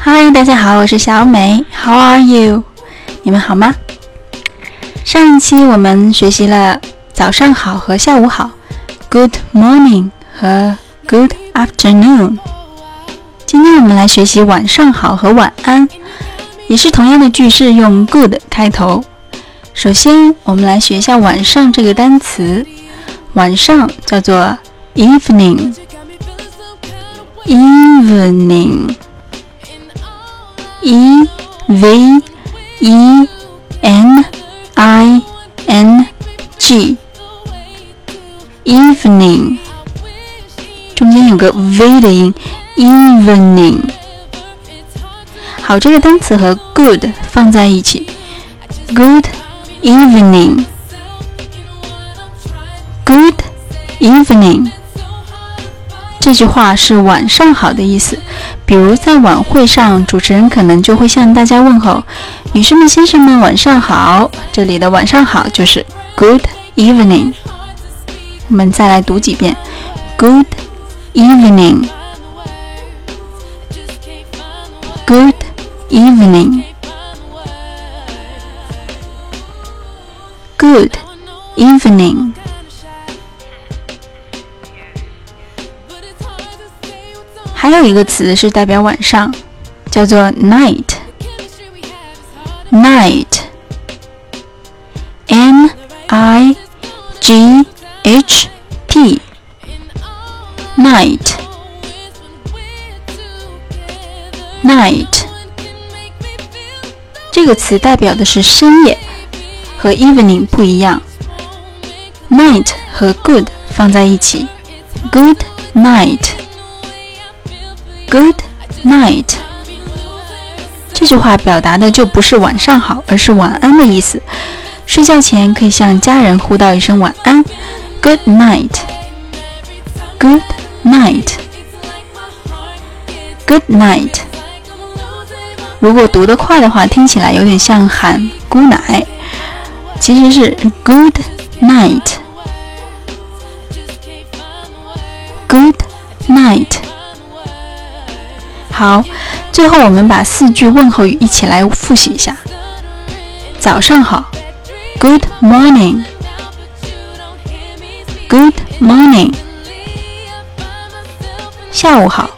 嗨，大家好，我是小美。How are you？你们好吗？上一期我们学习了早上好和下午好，Good morning 和 Good afternoon。今天我们来学习晚上好和晚安，也是同样的句式，用 Good 开头。首先，我们来学一下晚上这个单词。晚上叫做 evening，evening evening，evening，e v e n i n g，evening，中间有个 v 的音，evening。好，这个单词和 good 放在一起，good evening。Good evening， 这句话是晚上好的意思。比如在晚会上，主持人可能就会向大家问候：“女士们、先生们，晚上好。”这里的晚上好就是 Good evening。我们再来读几遍：Good evening，Good evening，Good evening。还有一个词是代表晚上，叫做 night。night，n i g h t，night，night，这个词代表的是深夜，和 evening 不一样。night 和 good 放在一起，good night。Good night，这句话表达的就不是晚上好，而是晚安的意思。睡觉前可以向家人呼道一声晚安，Good night，Good night，Good night。如果读得快的话，听起来有点像喊姑奶，其实是 Good night，Good night。好，最后我们把四句问候语一起来复习一下。早上好，Good morning，Good morning。下午好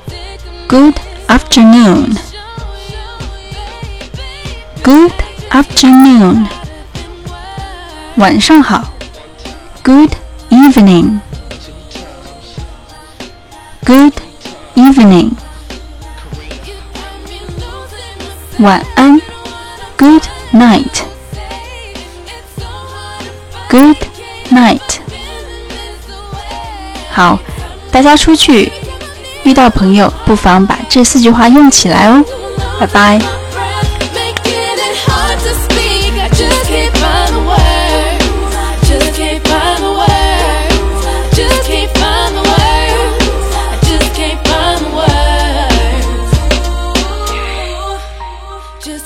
，Good afternoon，Good afternoon。晚上好，Good evening，Good evening。晚安，Good night，Good night。好，大家出去遇到朋友，不妨把这四句话用起来哦。拜拜。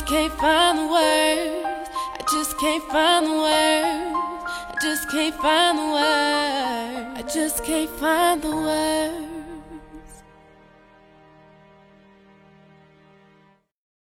Can't find the words. I just can't find the words. I just can't find the words.